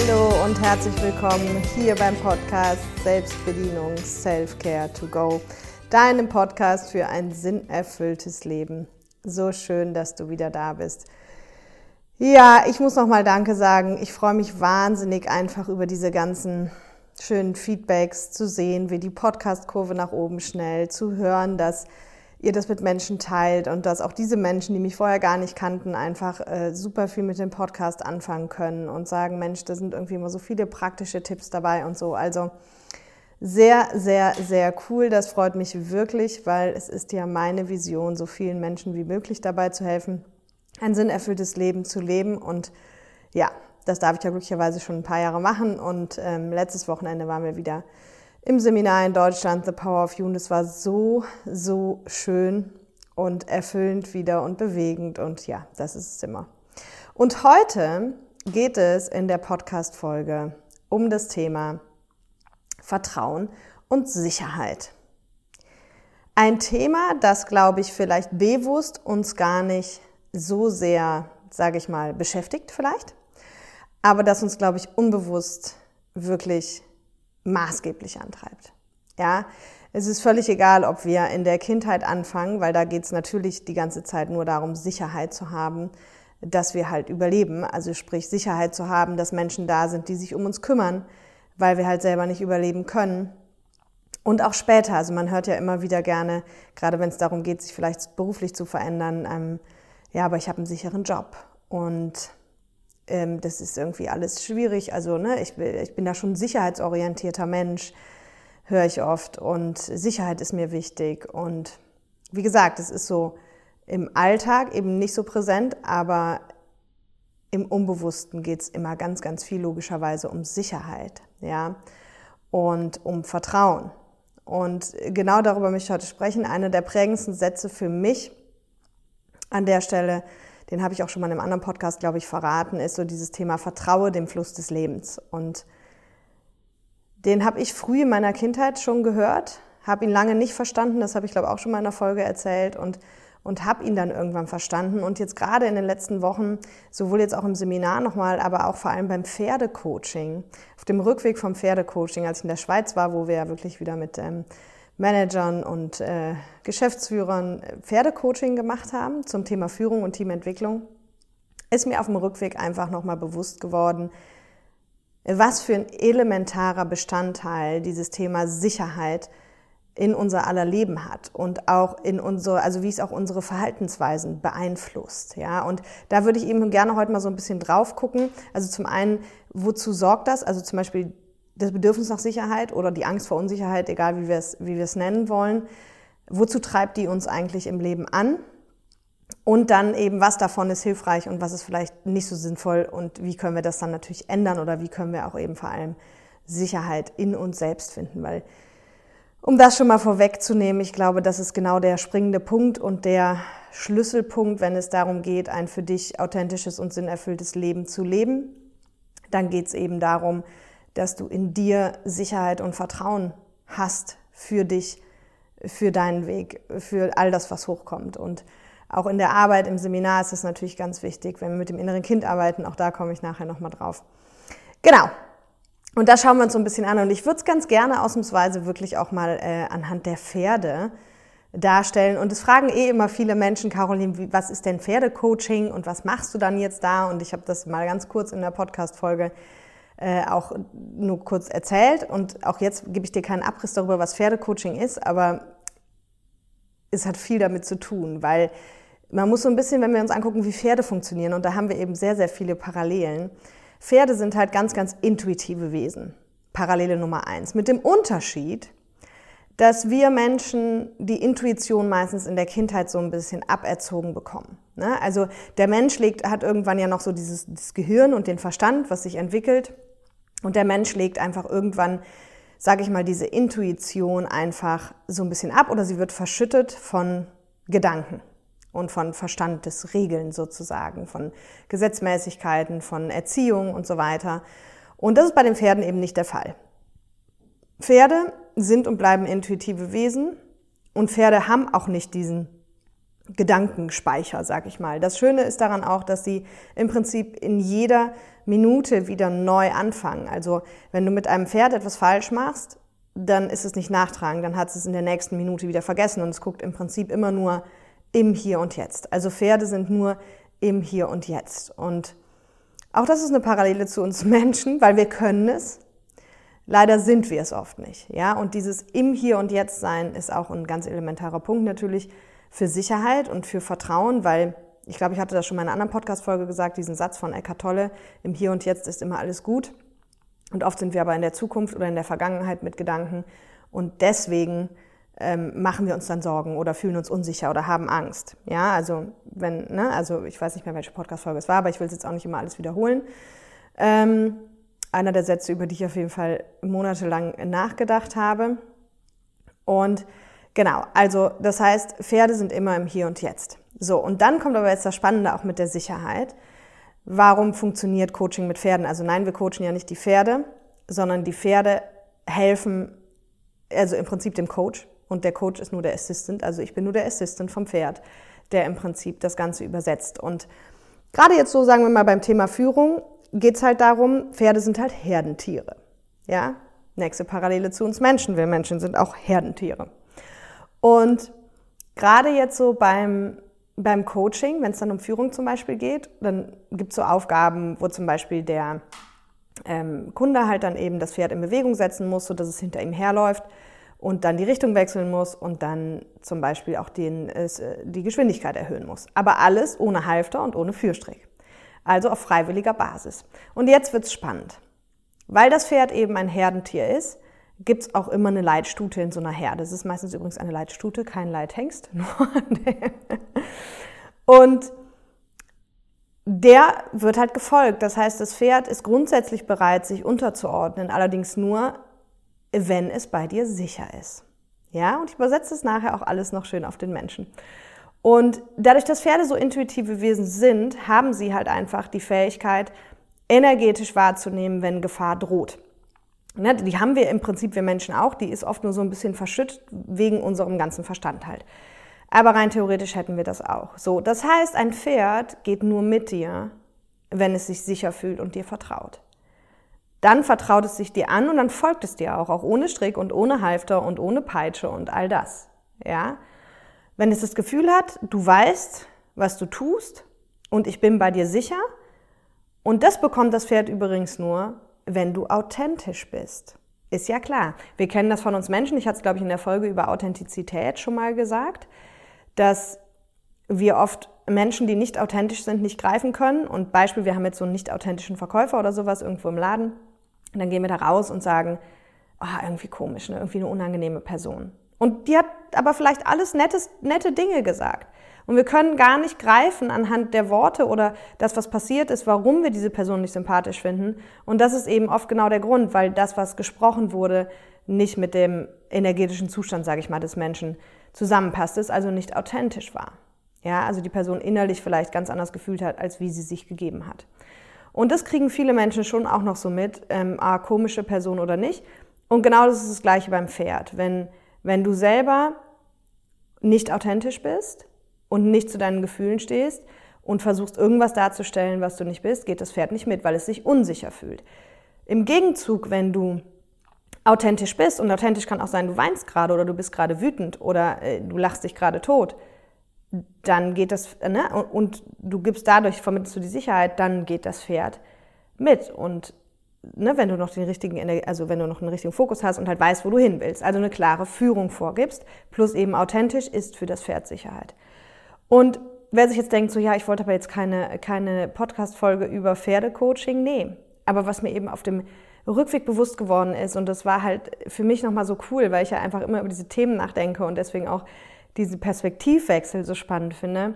Hallo und herzlich willkommen hier beim Podcast Selbstbedienung Self-Care to Go, deinem Podcast für ein sinnerfülltes Leben. So schön, dass du wieder da bist. Ja, ich muss nochmal Danke sagen. Ich freue mich wahnsinnig einfach über diese ganzen schönen Feedbacks zu sehen, wie die Podcast-Kurve nach oben schnell, zu hören, dass ihr das mit Menschen teilt und dass auch diese Menschen, die mich vorher gar nicht kannten, einfach äh, super viel mit dem Podcast anfangen können und sagen, Mensch, da sind irgendwie immer so viele praktische Tipps dabei und so. Also sehr, sehr, sehr cool. Das freut mich wirklich, weil es ist ja meine Vision, so vielen Menschen wie möglich dabei zu helfen, ein sinnerfülltes Leben zu leben. Und ja, das darf ich ja glücklicherweise schon ein paar Jahre machen. Und ähm, letztes Wochenende waren wir wieder im Seminar in Deutschland, The Power of You. Und es war so, so schön und erfüllend wieder und bewegend. Und ja, das ist es immer. Und heute geht es in der Podcast-Folge um das Thema Vertrauen und Sicherheit. Ein Thema, das, glaube ich, vielleicht bewusst uns gar nicht so sehr, sage ich mal, beschäftigt vielleicht, aber das uns, glaube ich, unbewusst wirklich maßgeblich antreibt. Ja, es ist völlig egal, ob wir in der Kindheit anfangen, weil da geht es natürlich die ganze Zeit nur darum, Sicherheit zu haben, dass wir halt überleben. Also sprich Sicherheit zu haben, dass Menschen da sind, die sich um uns kümmern, weil wir halt selber nicht überleben können. Und auch später, also man hört ja immer wieder gerne, gerade wenn es darum geht, sich vielleicht beruflich zu verändern, ähm, ja, aber ich habe einen sicheren Job und ähm, das ist irgendwie alles schwierig. Also ne, ich, ich bin da schon ein sicherheitsorientierter Mensch, höre ich oft. Und Sicherheit ist mir wichtig. Und wie gesagt, es ist so im Alltag eben nicht so präsent, aber im Unbewussten geht es immer ganz, ganz viel logischerweise um Sicherheit, ja, und um Vertrauen. Und genau darüber möchte ich heute sprechen. Einer der prägendsten Sätze für mich an der Stelle den habe ich auch schon mal in einem anderen Podcast, glaube ich, verraten, ist so dieses Thema Vertraue dem Fluss des Lebens. Und den habe ich früh in meiner Kindheit schon gehört, habe ihn lange nicht verstanden, das habe ich, glaube ich, auch schon mal in einer Folge erzählt und, und habe ihn dann irgendwann verstanden. Und jetzt gerade in den letzten Wochen, sowohl jetzt auch im Seminar nochmal, aber auch vor allem beim Pferdecoaching, auf dem Rückweg vom Pferdecoaching, als ich in der Schweiz war, wo wir ja wirklich wieder mit ähm, Managern und äh, Geschäftsführern Pferdecoaching gemacht haben zum Thema Führung und Teamentwicklung, ist mir auf dem Rückweg einfach nochmal bewusst geworden, was für ein elementarer Bestandteil dieses Thema Sicherheit in unser aller Leben hat und auch in unsere, also wie es auch unsere Verhaltensweisen beeinflusst, ja. Und da würde ich eben gerne heute mal so ein bisschen drauf gucken. Also zum einen, wozu sorgt das? Also zum Beispiel das Bedürfnis nach Sicherheit oder die Angst vor Unsicherheit, egal wie wir es, wie nennen wollen, wozu treibt die uns eigentlich im Leben an? Und dann eben, was davon ist hilfreich und was ist vielleicht nicht so sinnvoll und wie können wir das dann natürlich ändern oder wie können wir auch eben vor allem Sicherheit in uns selbst finden, weil um das schon mal vorwegzunehmen, ich glaube, das ist genau der springende Punkt und der Schlüsselpunkt, wenn es darum geht, ein für dich authentisches und sinnerfülltes Leben zu leben. Dann geht es eben darum, dass du in dir Sicherheit und Vertrauen hast für dich, für deinen Weg, für all das, was hochkommt. Und auch in der Arbeit, im Seminar ist es natürlich ganz wichtig, wenn wir mit dem inneren Kind arbeiten, auch da komme ich nachher nochmal drauf. Genau. Und da schauen wir uns so ein bisschen an. Und ich würde es ganz gerne ausnahmsweise wirklich auch mal äh, anhand der Pferde darstellen. Und es fragen eh immer viele Menschen, Caroline, was ist denn Pferdecoaching und was machst du dann jetzt da? Und ich habe das mal ganz kurz in der Podcast-Folge äh, auch nur kurz erzählt. Und auch jetzt gebe ich dir keinen Abriss darüber, was Pferdecoaching ist, aber es hat viel damit zu tun, weil man muss so ein bisschen, wenn wir uns angucken, wie Pferde funktionieren, und da haben wir eben sehr, sehr viele Parallelen. Pferde sind halt ganz, ganz intuitive Wesen. Parallele Nummer eins. Mit dem Unterschied, dass wir Menschen die Intuition meistens in der Kindheit so ein bisschen aberzogen bekommen. Ne? Also der Mensch legt, hat irgendwann ja noch so dieses, dieses Gehirn und den Verstand, was sich entwickelt. Und der Mensch legt einfach irgendwann, sage ich mal, diese Intuition einfach so ein bisschen ab oder sie wird verschüttet von Gedanken und von Verstand des Regeln sozusagen, von Gesetzmäßigkeiten, von Erziehung und so weiter. Und das ist bei den Pferden eben nicht der Fall. Pferde sind und bleiben intuitive Wesen und Pferde haben auch nicht diesen Gedankenspeicher, sag ich mal. Das Schöne ist daran auch, dass sie im Prinzip in jeder Minute wieder neu anfangen. Also wenn du mit einem Pferd etwas falsch machst, dann ist es nicht nachtragend, dann hat es es in der nächsten Minute wieder vergessen und es guckt im Prinzip immer nur im Hier und Jetzt. Also Pferde sind nur im Hier und Jetzt. Und auch das ist eine Parallele zu uns Menschen, weil wir können es. Leider sind wir es oft nicht. Ja? Und dieses im Hier und Jetzt sein ist auch ein ganz elementarer Punkt natürlich für Sicherheit und für Vertrauen, weil ich glaube, ich hatte das schon mal in einer anderen Podcast-Folge gesagt, diesen Satz von Eckhart Tolle, im Hier und Jetzt ist immer alles gut. Und oft sind wir aber in der Zukunft oder in der Vergangenheit mit Gedanken und deswegen ähm, machen wir uns dann Sorgen oder fühlen uns unsicher oder haben Angst. Ja, also wenn, ne, also ich weiß nicht mehr, welche Podcast-Folge es war, aber ich will es jetzt auch nicht immer alles wiederholen. Ähm, einer der Sätze, über die ich auf jeden Fall monatelang nachgedacht habe. Und genau, also das heißt, Pferde sind immer im Hier und Jetzt. So, und dann kommt aber jetzt das Spannende auch mit der Sicherheit. Warum funktioniert Coaching mit Pferden? Also nein, wir coachen ja nicht die Pferde, sondern die Pferde helfen, also im Prinzip dem Coach. Und der Coach ist nur der Assistant, also ich bin nur der Assistant vom Pferd, der im Prinzip das Ganze übersetzt. Und gerade jetzt so, sagen wir mal, beim Thema Führung geht es halt darum, Pferde sind halt Herdentiere. Ja, nächste Parallele zu uns Menschen. Wir Menschen sind auch Herdentiere. Und gerade jetzt so beim, beim Coaching, wenn es dann um Führung zum Beispiel geht, dann gibt es so Aufgaben, wo zum Beispiel der ähm, Kunde halt dann eben das Pferd in Bewegung setzen muss, sodass es hinter ihm herläuft und dann die Richtung wechseln muss und dann zum Beispiel auch den, äh, die Geschwindigkeit erhöhen muss. Aber alles ohne Halfter und ohne Führstrick. Also auf freiwilliger Basis. Und jetzt wird's spannend. Weil das Pferd eben ein Herdentier ist, gibt's auch immer eine Leitstute in so einer Herde. Das ist meistens übrigens eine Leitstute, kein Leithengst. und der wird halt gefolgt. Das heißt, das Pferd ist grundsätzlich bereit, sich unterzuordnen, allerdings nur, wenn es bei dir sicher ist. Ja, und ich übersetze es nachher auch alles noch schön auf den Menschen. Und dadurch, dass Pferde so intuitive Wesen sind, haben sie halt einfach die Fähigkeit, energetisch wahrzunehmen, wenn Gefahr droht. Ne, die haben wir im Prinzip, wir Menschen auch, die ist oft nur so ein bisschen verschüttet wegen unserem ganzen Verstand halt. Aber rein theoretisch hätten wir das auch. So, das heißt, ein Pferd geht nur mit dir, wenn es sich sicher fühlt und dir vertraut. Dann vertraut es sich dir an und dann folgt es dir auch, auch ohne Strick und ohne Halfter und ohne Peitsche und all das. Ja? Wenn es das Gefühl hat, du weißt, was du tust und ich bin bei dir sicher, und das bekommt das Pferd übrigens nur, wenn du authentisch bist. Ist ja klar. Wir kennen das von uns Menschen. Ich hatte es, glaube ich, in der Folge über Authentizität schon mal gesagt, dass wir oft Menschen, die nicht authentisch sind, nicht greifen können. Und Beispiel, wir haben jetzt so einen nicht authentischen Verkäufer oder sowas irgendwo im Laden. Und dann gehen wir da raus und sagen, oh, irgendwie komisch, ne? irgendwie eine unangenehme Person. Und die hat aber vielleicht alles nettes, nette Dinge gesagt. Und wir können gar nicht greifen anhand der Worte oder das, was passiert ist, warum wir diese Person nicht sympathisch finden. Und das ist eben oft genau der Grund, weil das, was gesprochen wurde, nicht mit dem energetischen Zustand, sage ich mal, des Menschen zusammenpasst, es also nicht authentisch war. Ja, also die Person innerlich vielleicht ganz anders gefühlt hat, als wie sie sich gegeben hat. Und das kriegen viele Menschen schon auch noch so mit, ähm, ah, komische Person oder nicht. Und genau das ist das Gleiche beim Pferd. Wenn, wenn du selber nicht authentisch bist und nicht zu deinen Gefühlen stehst und versuchst irgendwas darzustellen, was du nicht bist, geht das Pferd nicht mit, weil es sich unsicher fühlt. Im Gegenzug, wenn du authentisch bist, und authentisch kann auch sein, du weinst gerade oder du bist gerade wütend oder äh, du lachst dich gerade tot, dann geht das, ne, und, und du gibst dadurch, vermittelst du die Sicherheit, dann geht das Pferd mit. Und ne, wenn du noch den richtigen, also wenn du noch einen richtigen Fokus hast und halt weißt, wo du hin willst, also eine klare Führung vorgibst, plus eben authentisch ist für das Pferd Sicherheit. Und wer sich jetzt denkt, so ja, ich wollte aber jetzt keine, keine Podcast-Folge über Pferdecoaching, nee. Aber was mir eben auf dem Rückweg bewusst geworden ist, und das war halt für mich nochmal so cool, weil ich ja einfach immer über diese Themen nachdenke und deswegen auch diesen Perspektivwechsel so spannend finde.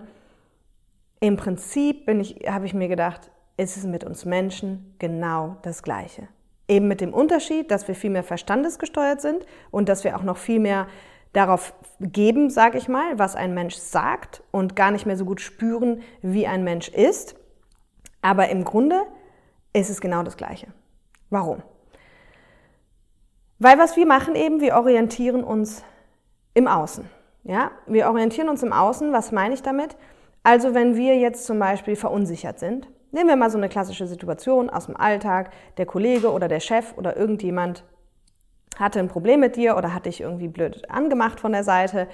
Im Prinzip bin ich, habe ich mir gedacht, ist es mit uns Menschen genau das Gleiche. Eben mit dem Unterschied, dass wir viel mehr verstandesgesteuert sind und dass wir auch noch viel mehr darauf geben, sage ich mal, was ein Mensch sagt und gar nicht mehr so gut spüren, wie ein Mensch ist. Aber im Grunde ist es genau das Gleiche. Warum? Weil was wir machen eben, wir orientieren uns im Außen. Ja, wir orientieren uns im Außen. Was meine ich damit? Also wenn wir jetzt zum Beispiel verunsichert sind, nehmen wir mal so eine klassische Situation aus dem Alltag, der Kollege oder der Chef oder irgendjemand hatte ein Problem mit dir oder hat dich irgendwie blöd angemacht von der Seite.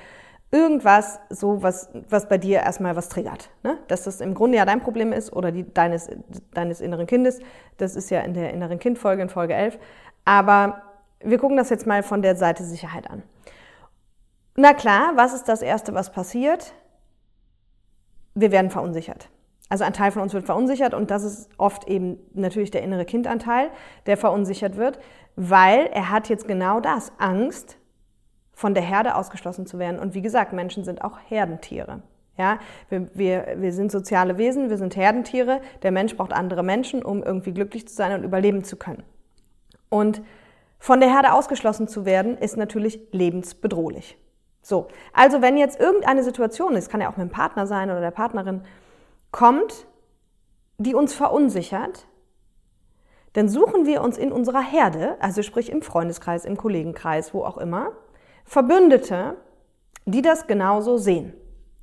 Irgendwas, so was, was bei dir erstmal was triggert. Ne? Dass das im Grunde ja dein Problem ist oder die deines, deines inneren Kindes. Das ist ja in der inneren Kindfolge in Folge 11. Aber wir gucken das jetzt mal von der Seite Sicherheit an. Na klar, was ist das Erste, was passiert? Wir werden verunsichert. Also ein Teil von uns wird verunsichert und das ist oft eben natürlich der innere Kindanteil, der verunsichert wird, weil er hat jetzt genau das, Angst, von der Herde ausgeschlossen zu werden. Und wie gesagt, Menschen sind auch Herdentiere. Ja, wir, wir, wir sind soziale Wesen, wir sind Herdentiere. Der Mensch braucht andere Menschen, um irgendwie glücklich zu sein und überleben zu können. Und von der Herde ausgeschlossen zu werden, ist natürlich lebensbedrohlich. So, also wenn jetzt irgendeine Situation ist, kann ja auch mit dem Partner sein oder der Partnerin, kommt, die uns verunsichert, dann suchen wir uns in unserer Herde, also sprich im Freundeskreis, im Kollegenkreis, wo auch immer, Verbündete, die das genauso sehen.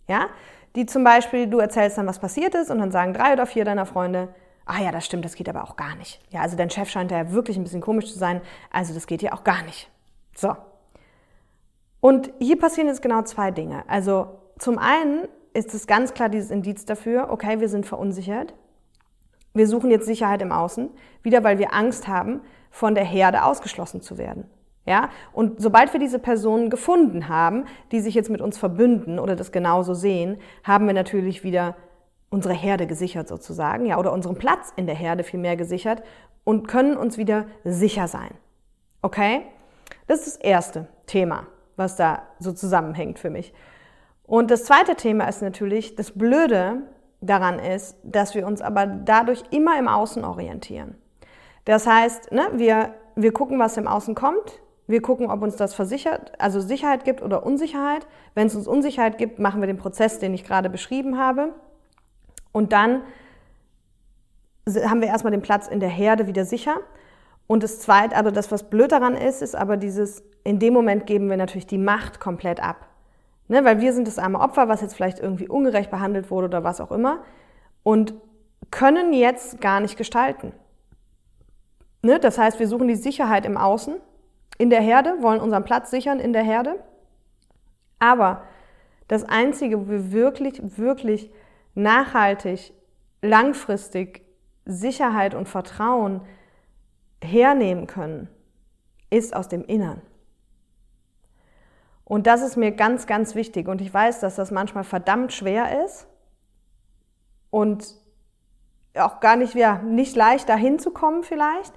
Ja? Die zum Beispiel, du erzählst dann, was passiert ist, und dann sagen drei oder vier deiner Freunde, ah ja, das stimmt, das geht aber auch gar nicht. Ja, also dein Chef scheint ja wirklich ein bisschen komisch zu sein, also das geht ja auch gar nicht. So. Und hier passieren jetzt genau zwei Dinge. Also zum einen ist es ganz klar dieses Indiz dafür, okay, wir sind verunsichert. Wir suchen jetzt Sicherheit im Außen, wieder weil wir Angst haben, von der Herde ausgeschlossen zu werden. Ja? Und sobald wir diese Personen gefunden haben, die sich jetzt mit uns verbünden oder das genauso sehen, haben wir natürlich wieder unsere Herde gesichert sozusagen, ja, oder unseren Platz in der Herde viel mehr gesichert und können uns wieder sicher sein. Okay? Das ist das erste Thema, was da so zusammenhängt für mich. Und das zweite Thema ist natürlich, das Blöde daran ist, dass wir uns aber dadurch immer im Außen orientieren. Das heißt, ne, wir, wir gucken, was im Außen kommt. Wir gucken, ob uns das versichert, also Sicherheit gibt oder Unsicherheit. Wenn es uns Unsicherheit gibt, machen wir den Prozess, den ich gerade beschrieben habe. Und dann haben wir erstmal den Platz in der Herde wieder sicher. Und das zweite, aber das, was blöd daran ist, ist aber dieses, in dem Moment geben wir natürlich die Macht komplett ab. Ne, weil wir sind das arme Opfer, was jetzt vielleicht irgendwie ungerecht behandelt wurde oder was auch immer und können jetzt gar nicht gestalten. Ne, das heißt, wir suchen die Sicherheit im Außen, in der Herde, wollen unseren Platz sichern in der Herde. Aber das Einzige, wo wir wirklich, wirklich nachhaltig, langfristig Sicherheit und Vertrauen hernehmen können, ist aus dem Innern. Und das ist mir ganz, ganz wichtig. Und ich weiß, dass das manchmal verdammt schwer ist und auch gar nicht, ja, nicht leicht dahin zu kommen vielleicht.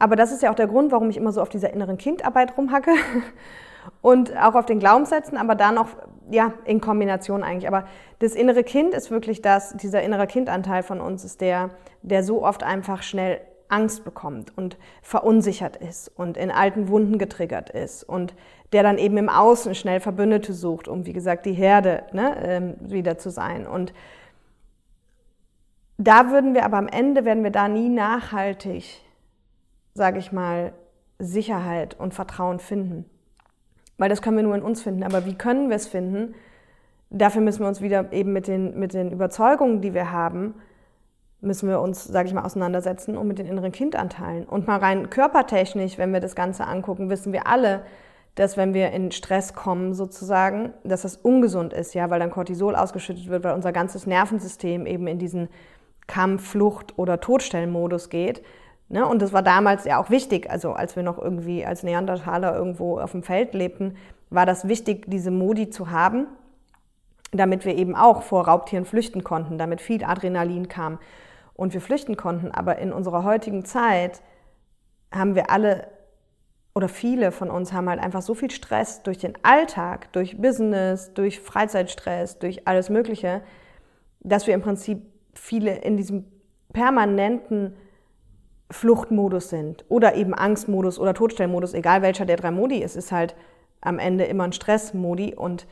Aber das ist ja auch der Grund, warum ich immer so auf dieser inneren Kindarbeit rumhacke und auch auf den Glaubenssätzen, aber da noch, ja, in Kombination eigentlich. Aber das innere Kind ist wirklich das, dieser innere Kindanteil von uns ist der, der so oft einfach schnell Angst bekommt und verunsichert ist und in alten Wunden getriggert ist und der dann eben im Außen schnell Verbündete sucht, um, wie gesagt, die Herde ne, ähm, wieder zu sein. Und da würden wir aber am Ende, werden wir da nie nachhaltig, sage ich mal, Sicherheit und Vertrauen finden. Weil das können wir nur in uns finden. Aber wie können wir es finden? Dafür müssen wir uns wieder eben mit den, mit den Überzeugungen, die wir haben, müssen wir uns, sage ich mal, auseinandersetzen und mit den inneren Kindanteilen. Und mal rein körpertechnisch, wenn wir das Ganze angucken, wissen wir alle, dass wenn wir in Stress kommen sozusagen, dass das ungesund ist, ja, weil dann Cortisol ausgeschüttet wird, weil unser ganzes Nervensystem eben in diesen Kampf, Flucht oder Todstellmodus geht. Ne? Und das war damals ja auch wichtig, also als wir noch irgendwie als Neandertaler irgendwo auf dem Feld lebten, war das wichtig, diese Modi zu haben, damit wir eben auch vor Raubtieren flüchten konnten, damit viel Adrenalin kam und wir flüchten konnten. Aber in unserer heutigen Zeit haben wir alle oder viele von uns haben halt einfach so viel Stress durch den Alltag, durch Business, durch Freizeitstress, durch alles Mögliche, dass wir im Prinzip viele in diesem permanenten Fluchtmodus sind oder eben Angstmodus oder Todstellmodus, egal welcher der drei Modi ist, ist halt am Ende immer ein Stressmodi und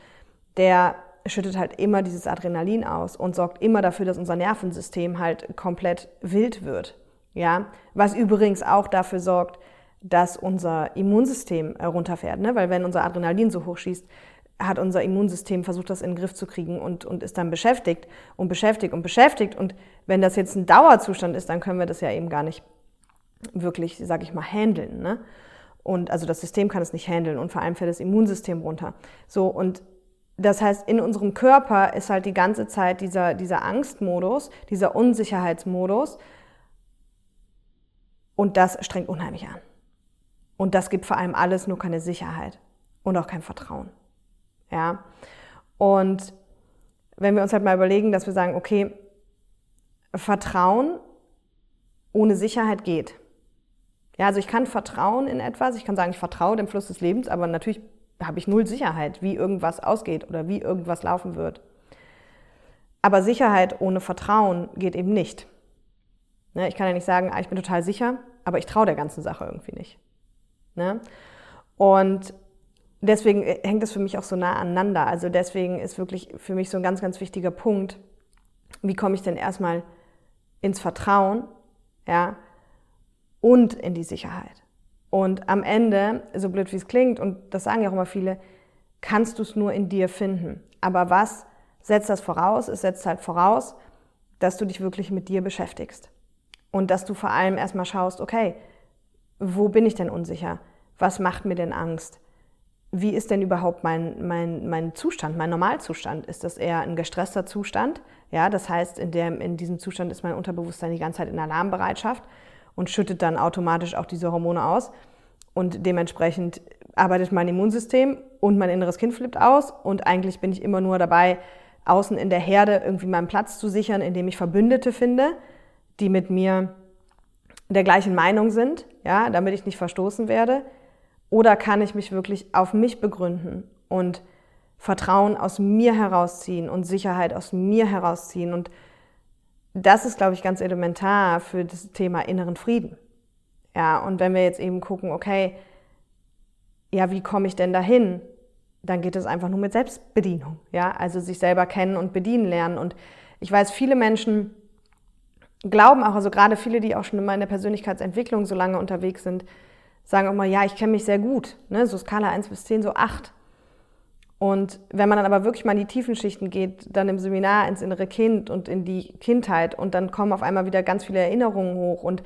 der schüttet halt immer dieses Adrenalin aus und sorgt immer dafür, dass unser Nervensystem halt komplett wild wird. Ja, was übrigens auch dafür sorgt, dass unser Immunsystem runterfährt, ne? weil wenn unser Adrenalin so hoch schießt, hat unser Immunsystem versucht, das in den Griff zu kriegen und, und ist dann beschäftigt und beschäftigt und beschäftigt. Und wenn das jetzt ein Dauerzustand ist, dann können wir das ja eben gar nicht wirklich, sage ich mal, handeln. Ne? Und also das System kann es nicht handeln und vor allem fällt das Immunsystem runter. So, und das heißt, in unserem Körper ist halt die ganze Zeit dieser, dieser Angstmodus, dieser Unsicherheitsmodus. Und das strengt unheimlich an. Und das gibt vor allem alles nur keine Sicherheit und auch kein Vertrauen. Ja. Und wenn wir uns halt mal überlegen, dass wir sagen, okay, Vertrauen ohne Sicherheit geht. Ja, also ich kann vertrauen in etwas, ich kann sagen, ich vertraue dem Fluss des Lebens, aber natürlich habe ich null Sicherheit, wie irgendwas ausgeht oder wie irgendwas laufen wird. Aber Sicherheit ohne Vertrauen geht eben nicht. Ne, ich kann ja nicht sagen, ah, ich bin total sicher, aber ich traue der ganzen Sache irgendwie nicht. Ne? Und deswegen äh, hängt das für mich auch so nah aneinander. Also deswegen ist wirklich für mich so ein ganz, ganz wichtiger Punkt, wie komme ich denn erstmal ins Vertrauen, ja, und in die Sicherheit. Und am Ende, so blöd wie es klingt, und das sagen ja auch immer viele, kannst du es nur in dir finden. Aber was setzt das voraus? Es setzt halt voraus, dass du dich wirklich mit dir beschäftigst. Und dass du vor allem erstmal schaust, okay, wo bin ich denn unsicher? Was macht mir denn Angst? Wie ist denn überhaupt mein, mein, mein Zustand, mein Normalzustand? Ist das eher ein gestresster Zustand? Ja, das heißt, in, der, in diesem Zustand ist mein Unterbewusstsein die ganze Zeit in Alarmbereitschaft und schüttet dann automatisch auch diese Hormone aus. Und dementsprechend arbeitet mein Immunsystem und mein inneres Kind flippt aus. Und eigentlich bin ich immer nur dabei, außen in der Herde irgendwie meinen Platz zu sichern, indem ich Verbündete finde, die mit mir der gleichen Meinung sind, ja, damit ich nicht verstoßen werde. Oder kann ich mich wirklich auf mich begründen und Vertrauen aus mir herausziehen und Sicherheit aus mir herausziehen und das ist, glaube ich, ganz elementar für das Thema inneren Frieden. Ja, und wenn wir jetzt eben gucken, okay, ja, wie komme ich denn dahin? Dann geht es einfach nur mit Selbstbedienung. Ja, also sich selber kennen und bedienen lernen. Und ich weiß, viele Menschen glauben auch, also gerade viele, die auch schon in meiner Persönlichkeitsentwicklung so lange unterwegs sind, sagen auch mal, ja, ich kenne mich sehr gut. Ne? So Skala 1 bis 10, so 8. Und wenn man dann aber wirklich mal in die tiefen Schichten geht, dann im Seminar ins innere Kind und in die Kindheit und dann kommen auf einmal wieder ganz viele Erinnerungen hoch und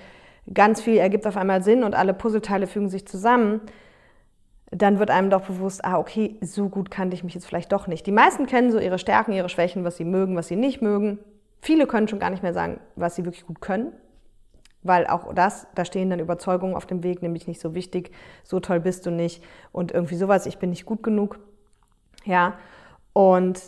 ganz viel ergibt auf einmal Sinn und alle Puzzleteile fügen sich zusammen, dann wird einem doch bewusst, ah, okay, so gut kannte ich mich jetzt vielleicht doch nicht. Die meisten kennen so ihre Stärken, ihre Schwächen, was sie mögen, was sie nicht mögen. Viele können schon gar nicht mehr sagen, was sie wirklich gut können, weil auch das, da stehen dann Überzeugungen auf dem Weg, nämlich nicht so wichtig, so toll bist du nicht und irgendwie sowas, ich bin nicht gut genug. Ja, und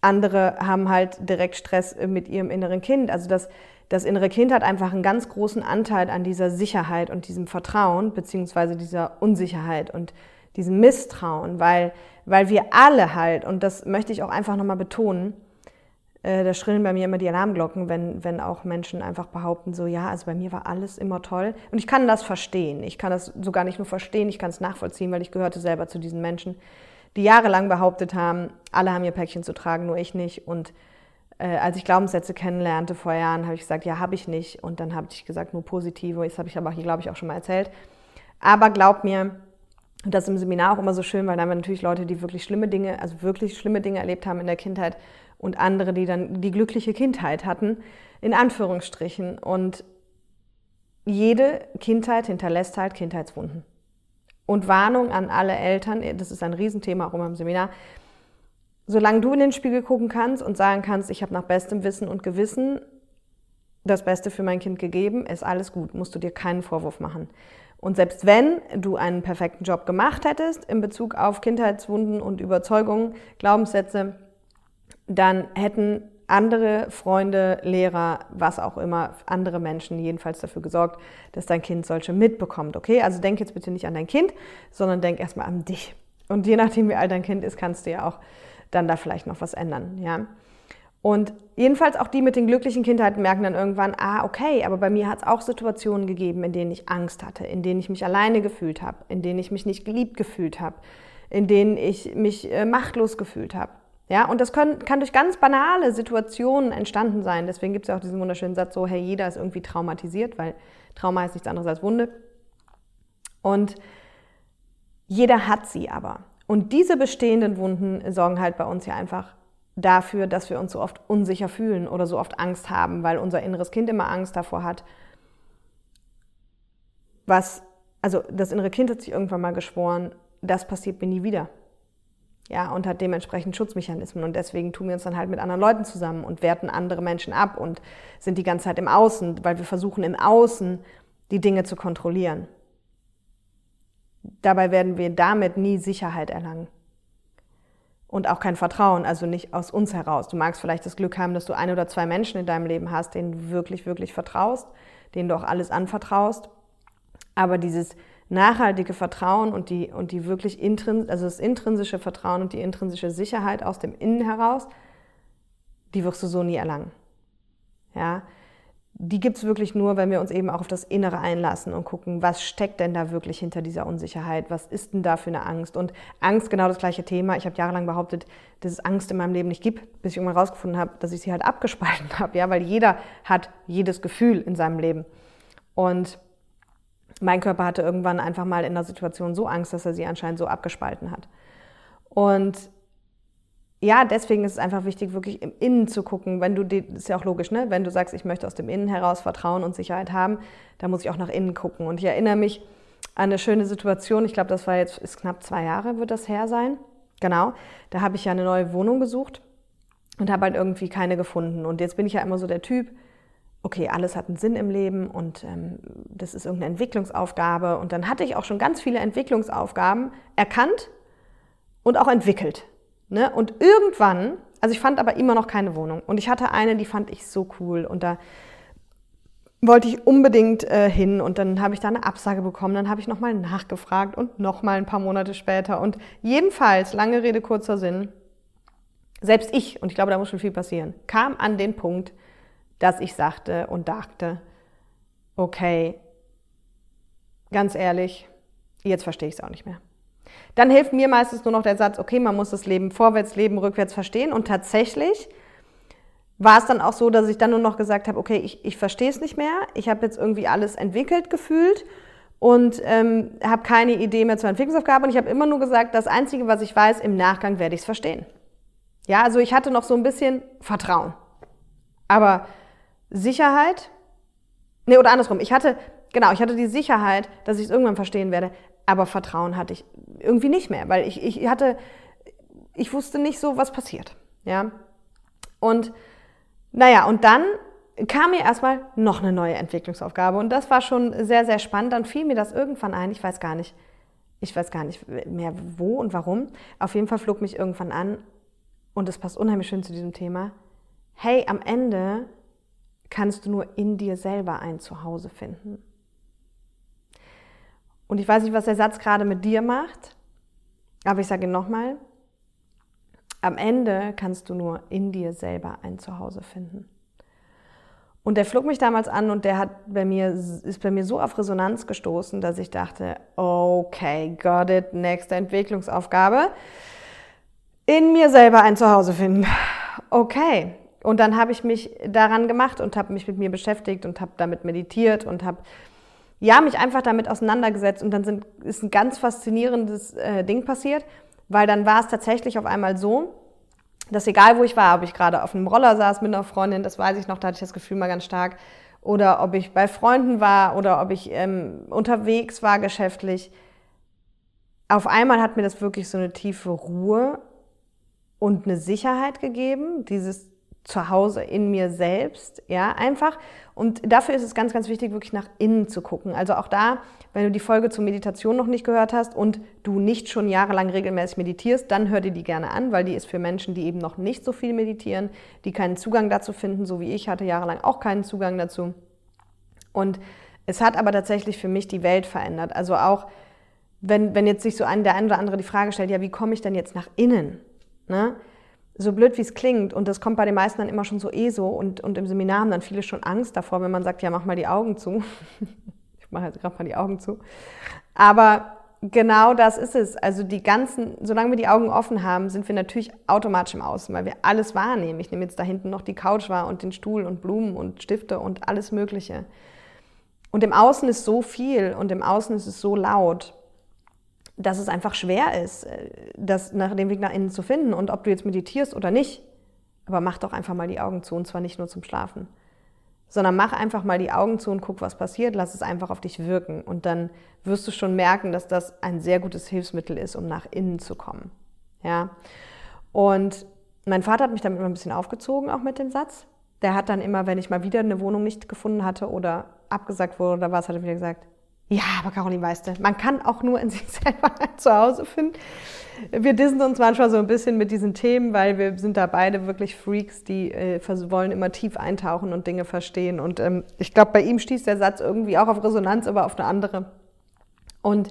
andere haben halt direkt Stress mit ihrem inneren Kind. Also das, das innere Kind hat einfach einen ganz großen Anteil an dieser Sicherheit und diesem Vertrauen, beziehungsweise dieser Unsicherheit und diesem Misstrauen, weil, weil wir alle halt, und das möchte ich auch einfach nochmal betonen, äh, da schrillen bei mir immer die Alarmglocken, wenn, wenn auch Menschen einfach behaupten, so ja, also bei mir war alles immer toll. Und ich kann das verstehen. Ich kann das sogar nicht nur verstehen, ich kann es nachvollziehen, weil ich gehörte selber zu diesen Menschen, die jahrelang behauptet haben, alle haben ihr Päckchen zu tragen, nur ich nicht. Und äh, als ich Glaubenssätze kennenlernte vor Jahren, habe ich gesagt, ja, habe ich nicht. Und dann habe ich gesagt, nur positive. Das habe ich aber hier, glaube ich, auch schon mal erzählt. Aber glaub mir, das ist im Seminar auch immer so schön, weil da haben wir natürlich Leute, die wirklich schlimme Dinge, also wirklich schlimme Dinge erlebt haben in der Kindheit und andere, die dann die glückliche Kindheit hatten, in Anführungsstrichen. Und jede Kindheit hinterlässt halt Kindheitswunden. Und Warnung an alle Eltern, das ist ein Riesenthema auch immer im Seminar, solange du in den Spiegel gucken kannst und sagen kannst, ich habe nach bestem Wissen und Gewissen das Beste für mein Kind gegeben, ist alles gut, musst du dir keinen Vorwurf machen. Und selbst wenn du einen perfekten Job gemacht hättest in Bezug auf Kindheitswunden und Überzeugungen, Glaubenssätze, dann hätten andere Freunde, Lehrer, was auch immer, andere Menschen jedenfalls dafür gesorgt, dass dein Kind solche mitbekommt. Okay, also denk jetzt bitte nicht an dein Kind, sondern denk erstmal an dich. Und je nachdem, wie alt dein Kind ist, kannst du ja auch dann da vielleicht noch was ändern. Ja. Und jedenfalls auch die mit den glücklichen Kindheiten merken dann irgendwann, ah, okay, aber bei mir hat es auch Situationen gegeben, in denen ich Angst hatte, in denen ich mich alleine gefühlt habe, in denen ich mich nicht geliebt gefühlt habe, in denen ich mich äh, machtlos gefühlt habe. Ja, und das können, kann durch ganz banale Situationen entstanden sein. Deswegen gibt es ja auch diesen wunderschönen Satz so, hey, jeder ist irgendwie traumatisiert, weil Trauma heißt nichts anderes als Wunde. Und jeder hat sie aber. Und diese bestehenden Wunden sorgen halt bei uns ja einfach dafür, dass wir uns so oft unsicher fühlen oder so oft Angst haben, weil unser inneres Kind immer Angst davor hat, was, also das innere Kind hat sich irgendwann mal geschworen, das passiert mir nie wieder. Ja, und hat dementsprechend Schutzmechanismen. Und deswegen tun wir uns dann halt mit anderen Leuten zusammen und werten andere Menschen ab und sind die ganze Zeit im Außen, weil wir versuchen im Außen die Dinge zu kontrollieren. Dabei werden wir damit nie Sicherheit erlangen. Und auch kein Vertrauen, also nicht aus uns heraus. Du magst vielleicht das Glück haben, dass du ein oder zwei Menschen in deinem Leben hast, denen du wirklich, wirklich vertraust, denen du auch alles anvertraust. Aber dieses nachhaltige Vertrauen und die, und die wirklich intrins, also das intrinsische Vertrauen und die intrinsische Sicherheit aus dem Innen heraus, die wirst du so nie erlangen. Ja, die gibt es wirklich nur, wenn wir uns eben auch auf das Innere einlassen und gucken, was steckt denn da wirklich hinter dieser Unsicherheit? Was ist denn da für eine Angst? Und Angst, genau das gleiche Thema. Ich habe jahrelang behauptet, dass es Angst in meinem Leben nicht gibt, bis ich irgendwann rausgefunden habe, dass ich sie halt abgespalten habe. Ja, weil jeder hat jedes Gefühl in seinem Leben. Und mein Körper hatte irgendwann einfach mal in der Situation so Angst, dass er sie anscheinend so abgespalten hat. Und ja, deswegen ist es einfach wichtig, wirklich im Innen zu gucken. Wenn du, das ist ja auch logisch, ne? Wenn du sagst, ich möchte aus dem Innen heraus Vertrauen und Sicherheit haben, dann muss ich auch nach innen gucken. Und ich erinnere mich an eine schöne Situation. Ich glaube, das war jetzt, ist knapp zwei Jahre, wird das her sein. Genau. Da habe ich ja eine neue Wohnung gesucht und habe halt irgendwie keine gefunden. Und jetzt bin ich ja immer so der Typ, okay, alles hat einen Sinn im Leben und ähm, das ist irgendeine Entwicklungsaufgabe. Und dann hatte ich auch schon ganz viele Entwicklungsaufgaben erkannt und auch entwickelt. Ne? Und irgendwann, also ich fand aber immer noch keine Wohnung. Und ich hatte eine, die fand ich so cool. Und da wollte ich unbedingt äh, hin. Und dann habe ich da eine Absage bekommen. Dann habe ich nochmal nachgefragt und nochmal ein paar Monate später. Und jedenfalls, lange Rede, kurzer Sinn, selbst ich, und ich glaube, da muss schon viel passieren, kam an den Punkt, dass ich sagte und dachte, okay, ganz ehrlich, jetzt verstehe ich es auch nicht mehr. Dann hilft mir meistens nur noch der Satz, okay, man muss das Leben vorwärts, Leben rückwärts verstehen. Und tatsächlich war es dann auch so, dass ich dann nur noch gesagt habe, okay, ich, ich verstehe es nicht mehr. Ich habe jetzt irgendwie alles entwickelt gefühlt und ähm, habe keine Idee mehr zur Entwicklungsaufgabe. Und ich habe immer nur gesagt, das Einzige, was ich weiß, im Nachgang werde ich es verstehen. Ja, also ich hatte noch so ein bisschen Vertrauen. Aber Sicherheit, nee, oder andersrum, ich hatte, genau, ich hatte die Sicherheit, dass ich es irgendwann verstehen werde, aber Vertrauen hatte ich irgendwie nicht mehr, weil ich, ich hatte, ich wusste nicht so, was passiert. Ja. Und naja, und dann kam mir erstmal noch eine neue Entwicklungsaufgabe. Und das war schon sehr, sehr spannend. Dann fiel mir das irgendwann ein, ich weiß gar nicht, ich weiß gar nicht mehr wo und warum. Auf jeden Fall flog mich irgendwann an, und das passt unheimlich schön zu diesem Thema. Hey, am Ende kannst du nur in dir selber ein Zuhause finden. Und ich weiß nicht, was der Satz gerade mit dir macht, aber ich sage nochmal. Am Ende kannst du nur in dir selber ein Zuhause finden. Und der flog mich damals an und der hat bei mir, ist bei mir so auf Resonanz gestoßen, dass ich dachte, okay, got it, nächste Entwicklungsaufgabe. In mir selber ein Zuhause finden. Okay. Und dann habe ich mich daran gemacht und habe mich mit mir beschäftigt und habe damit meditiert und habe ja, mich einfach damit auseinandergesetzt und dann sind, ist ein ganz faszinierendes äh, Ding passiert, weil dann war es tatsächlich auf einmal so, dass egal wo ich war, ob ich gerade auf einem Roller saß mit einer Freundin, das weiß ich noch, da hatte ich das Gefühl mal ganz stark, oder ob ich bei Freunden war oder ob ich ähm, unterwegs war geschäftlich, auf einmal hat mir das wirklich so eine tiefe Ruhe und eine Sicherheit gegeben, dieses zu Hause in mir selbst, ja, einfach. Und dafür ist es ganz, ganz wichtig, wirklich nach innen zu gucken. Also auch da, wenn du die Folge zur Meditation noch nicht gehört hast und du nicht schon jahrelang regelmäßig meditierst, dann hör dir die gerne an, weil die ist für Menschen, die eben noch nicht so viel meditieren, die keinen Zugang dazu finden, so wie ich hatte jahrelang auch keinen Zugang dazu. Und es hat aber tatsächlich für mich die Welt verändert. Also auch, wenn, wenn jetzt sich so ein, der ein oder andere die Frage stellt, ja, wie komme ich denn jetzt nach innen? Ne? So blöd wie es klingt, und das kommt bei den meisten dann immer schon so eh so, und, und im Seminar haben dann viele schon Angst davor, wenn man sagt, ja, mach mal die Augen zu. ich mache jetzt gerade mal die Augen zu. Aber genau das ist es. Also die ganzen, solange wir die Augen offen haben, sind wir natürlich automatisch im Außen, weil wir alles wahrnehmen. Ich nehme jetzt da hinten noch die Couch wahr und den Stuhl und Blumen und Stifte und alles Mögliche. Und im Außen ist so viel und im Außen ist es so laut, dass es einfach schwer ist, äh, das nach dem Weg nach innen zu finden und ob du jetzt meditierst oder nicht. Aber mach doch einfach mal die Augen zu und zwar nicht nur zum Schlafen, sondern mach einfach mal die Augen zu und guck, was passiert. Lass es einfach auf dich wirken und dann wirst du schon merken, dass das ein sehr gutes Hilfsmittel ist, um nach innen zu kommen. Ja. Und mein Vater hat mich damit immer ein bisschen aufgezogen, auch mit dem Satz. Der hat dann immer, wenn ich mal wieder eine Wohnung nicht gefunden hatte oder abgesagt wurde oder was, hat er wieder gesagt, ja, aber Caroline, weißt du, man kann auch nur in sich selber zu Hause finden. Wir dissen uns manchmal so ein bisschen mit diesen Themen, weil wir sind da beide wirklich Freaks, die äh, wollen immer tief eintauchen und Dinge verstehen. Und ähm, ich glaube, bei ihm stieß der Satz irgendwie auch auf Resonanz, aber auf eine andere. Und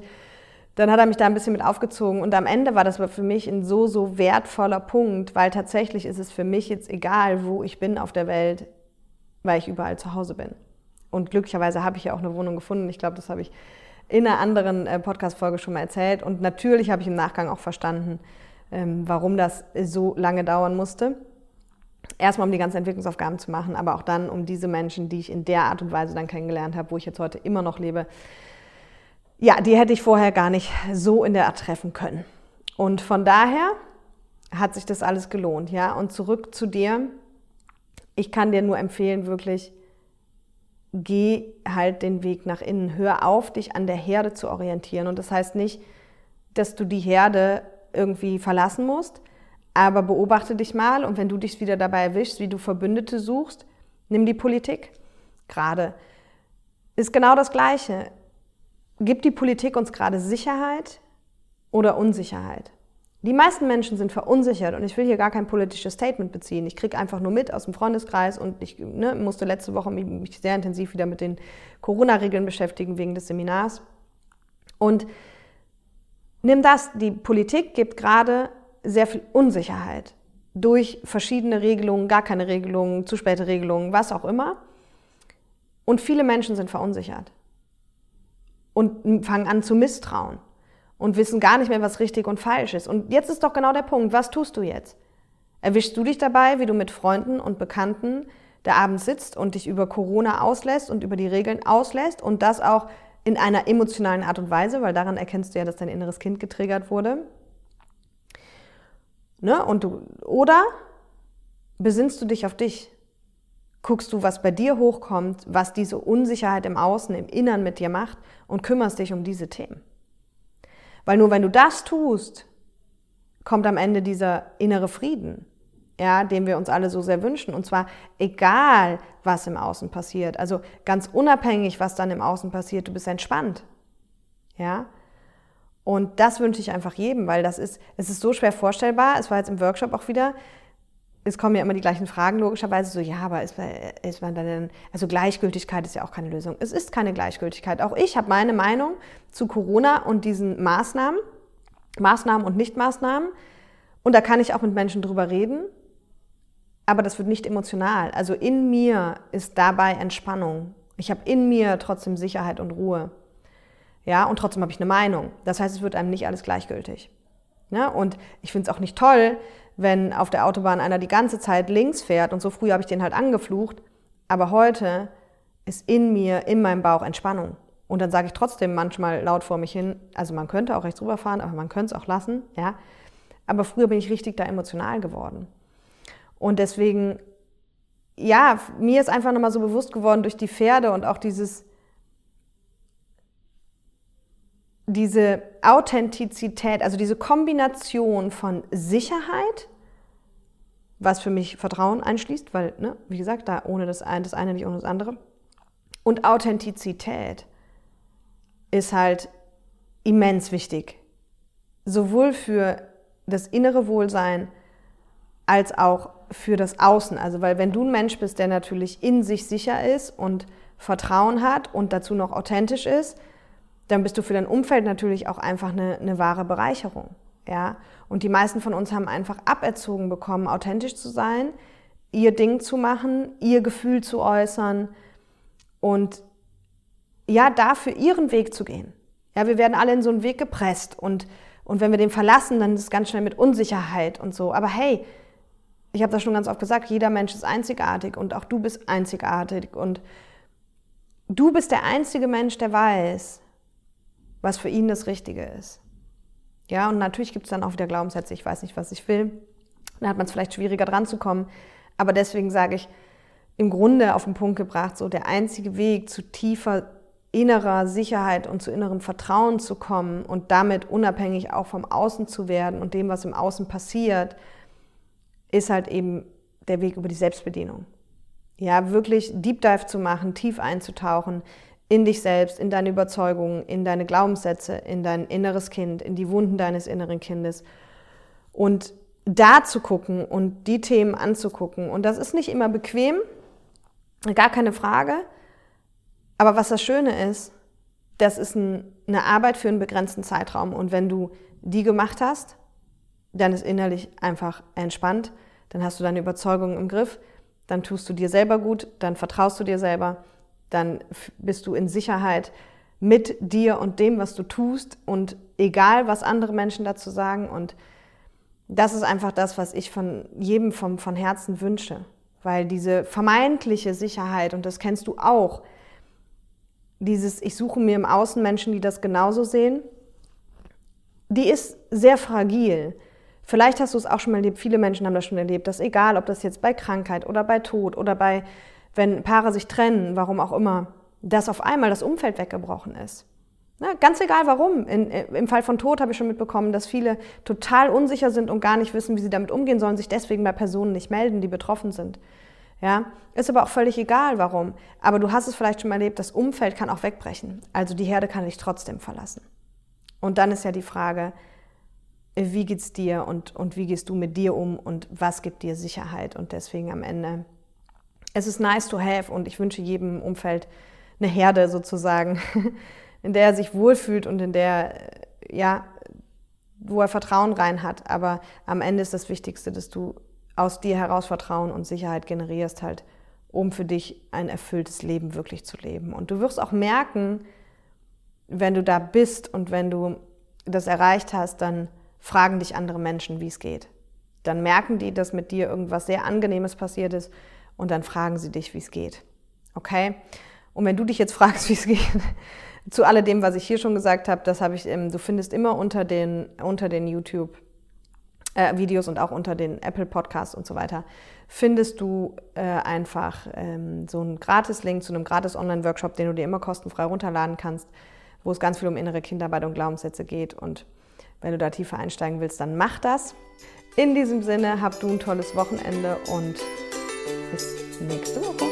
dann hat er mich da ein bisschen mit aufgezogen. Und am Ende war das für mich ein so, so wertvoller Punkt, weil tatsächlich ist es für mich jetzt egal, wo ich bin auf der Welt, weil ich überall zu Hause bin. Und glücklicherweise habe ich ja auch eine Wohnung gefunden. Ich glaube, das habe ich in einer anderen äh, Podcast-Folge schon mal erzählt. Und natürlich habe ich im Nachgang auch verstanden, ähm, warum das so lange dauern musste. Erstmal, um die ganzen Entwicklungsaufgaben zu machen, aber auch dann, um diese Menschen, die ich in der Art und Weise dann kennengelernt habe, wo ich jetzt heute immer noch lebe, ja, die hätte ich vorher gar nicht so in der Art treffen können. Und von daher hat sich das alles gelohnt, ja. Und zurück zu dir. Ich kann dir nur empfehlen, wirklich geh halt den Weg nach innen. Hör auf, dich an der Herde zu orientieren. Und das heißt nicht, dass du die Herde irgendwie verlassen musst, aber beobachte dich mal und wenn du dich wieder dabei erwischst, wie du Verbündete suchst, nimm die Politik. Gerade ist genau das Gleiche. Gibt die Politik uns gerade Sicherheit oder Unsicherheit? Die meisten Menschen sind verunsichert und ich will hier gar kein politisches Statement beziehen. Ich kriege einfach nur mit aus dem Freundeskreis und ich ne, musste letzte Woche mich sehr intensiv wieder mit den Corona-Regeln beschäftigen wegen des Seminars. Und nimm das, die Politik gibt gerade sehr viel Unsicherheit durch verschiedene Regelungen, gar keine Regelungen, zu späte Regelungen, was auch immer. Und viele Menschen sind verunsichert und fangen an zu misstrauen und wissen gar nicht mehr, was richtig und falsch ist. Und jetzt ist doch genau der Punkt, was tust du jetzt? Erwischst du dich dabei, wie du mit Freunden und Bekannten da abends sitzt und dich über Corona auslässt und über die Regeln auslässt und das auch in einer emotionalen Art und Weise, weil daran erkennst du ja, dass dein inneres Kind getriggert wurde. Ne? Und du, oder besinnst du dich auf dich? Guckst du, was bei dir hochkommt, was diese Unsicherheit im Außen, im Innern mit dir macht und kümmerst dich um diese Themen? Weil nur wenn du das tust, kommt am Ende dieser innere Frieden, ja, den wir uns alle so sehr wünschen. Und zwar egal, was im Außen passiert. Also ganz unabhängig, was dann im Außen passiert, du bist entspannt. Ja. Und das wünsche ich einfach jedem, weil das ist, es ist so schwer vorstellbar. Es war jetzt im Workshop auch wieder, es kommen ja immer die gleichen Fragen, logischerweise so, ja, aber ist, ist man dann, also Gleichgültigkeit ist ja auch keine Lösung. Es ist keine Gleichgültigkeit. Auch ich habe meine Meinung zu Corona und diesen Maßnahmen, Maßnahmen und Nichtmaßnahmen. Und da kann ich auch mit Menschen drüber reden, aber das wird nicht emotional. Also in mir ist dabei Entspannung. Ich habe in mir trotzdem Sicherheit und Ruhe. Ja, und trotzdem habe ich eine Meinung. Das heißt, es wird einem nicht alles gleichgültig. Ja, und ich finde es auch nicht toll, wenn auf der Autobahn einer die ganze Zeit links fährt und so früh habe ich den halt angeflucht, aber heute ist in mir, in meinem Bauch Entspannung. Und dann sage ich trotzdem manchmal laut vor mich hin, also man könnte auch rechts rüberfahren, aber man könnte es auch lassen, ja. Aber früher bin ich richtig da emotional geworden. Und deswegen, ja, mir ist einfach nochmal so bewusst geworden durch die Pferde und auch dieses, diese Authentizität, also diese Kombination von Sicherheit, was für mich Vertrauen einschließt, weil, ne, wie gesagt, da ohne das eine, das eine nicht ohne das andere, und Authentizität ist halt immens wichtig. Sowohl für das innere Wohlsein als auch für das Außen. Also, weil wenn du ein Mensch bist, der natürlich in sich sicher ist und Vertrauen hat und dazu noch authentisch ist, dann bist du für dein Umfeld natürlich auch einfach eine, eine wahre Bereicherung. Ja? Und die meisten von uns haben einfach aberzogen bekommen, authentisch zu sein, ihr Ding zu machen, ihr Gefühl zu äußern und ja, dafür ihren Weg zu gehen. Ja, wir werden alle in so einen Weg gepresst und, und wenn wir den verlassen, dann ist es ganz schnell mit Unsicherheit und so. Aber hey, ich habe das schon ganz oft gesagt, jeder Mensch ist einzigartig und auch du bist einzigartig und du bist der einzige Mensch, der weiß, was für ihn das Richtige ist. Ja, und natürlich gibt es dann auch wieder Glaubenssätze, ich weiß nicht, was ich will. Dann hat man es vielleicht schwieriger dran zu kommen. Aber deswegen sage ich, im Grunde auf den Punkt gebracht, so der einzige Weg zu tiefer innerer Sicherheit und zu innerem Vertrauen zu kommen und damit unabhängig auch vom Außen zu werden und dem, was im Außen passiert, ist halt eben der Weg über die Selbstbedienung. Ja, wirklich Deep Dive zu machen, tief einzutauchen in dich selbst, in deine Überzeugungen, in deine Glaubenssätze, in dein inneres Kind, in die Wunden deines inneren Kindes und da zu gucken und die Themen anzugucken. Und das ist nicht immer bequem, gar keine Frage. Aber was das Schöne ist, das ist ein, eine Arbeit für einen begrenzten Zeitraum. Und wenn du die gemacht hast, dann ist innerlich einfach entspannt, dann hast du deine Überzeugung im Griff, dann tust du dir selber gut, dann vertraust du dir selber, dann bist du in Sicherheit mit dir und dem, was du tust und egal, was andere Menschen dazu sagen. Und das ist einfach das, was ich von jedem vom, von Herzen wünsche, weil diese vermeintliche Sicherheit, und das kennst du auch, dieses, ich suche mir im Außen Menschen, die das genauso sehen, die ist sehr fragil. Vielleicht hast du es auch schon mal erlebt, viele Menschen haben das schon erlebt, dass egal, ob das jetzt bei Krankheit oder bei Tod oder bei, wenn Paare sich trennen, warum auch immer, dass auf einmal das Umfeld weggebrochen ist. Na, ganz egal warum. In, Im Fall von Tod habe ich schon mitbekommen, dass viele total unsicher sind und gar nicht wissen, wie sie damit umgehen sollen, sich deswegen bei Personen nicht melden, die betroffen sind. Ja, ist aber auch völlig egal, warum. Aber du hast es vielleicht schon mal erlebt, das Umfeld kann auch wegbrechen. Also die Herde kann dich trotzdem verlassen. Und dann ist ja die Frage, wie geht's dir und, und wie gehst du mit dir um und was gibt dir Sicherheit? Und deswegen am Ende, es ist nice to have und ich wünsche jedem Umfeld eine Herde sozusagen, in der er sich wohlfühlt und in der, ja, wo er Vertrauen rein hat. Aber am Ende ist das Wichtigste, dass du aus dir heraus Vertrauen und Sicherheit generierst, halt, um für dich ein erfülltes Leben wirklich zu leben. Und du wirst auch merken, wenn du da bist und wenn du das erreicht hast, dann fragen dich andere Menschen, wie es geht. Dann merken die, dass mit dir irgendwas sehr Angenehmes passiert ist und dann fragen sie dich, wie es geht. Okay? Und wenn du dich jetzt fragst, wie es geht, zu alledem, was ich hier schon gesagt habe, das habe ich, ähm, du findest immer unter den, unter den YouTube äh, Videos und auch unter den Apple Podcasts und so weiter, findest du äh, einfach ähm, so einen Gratis-Link zu einem Gratis-Online-Workshop, den du dir immer kostenfrei runterladen kannst, wo es ganz viel um innere Kinderarbeit und Glaubenssätze geht. Und wenn du da tiefer einsteigen willst, dann mach das. In diesem Sinne, hab du ein tolles Wochenende und bis nächste Woche.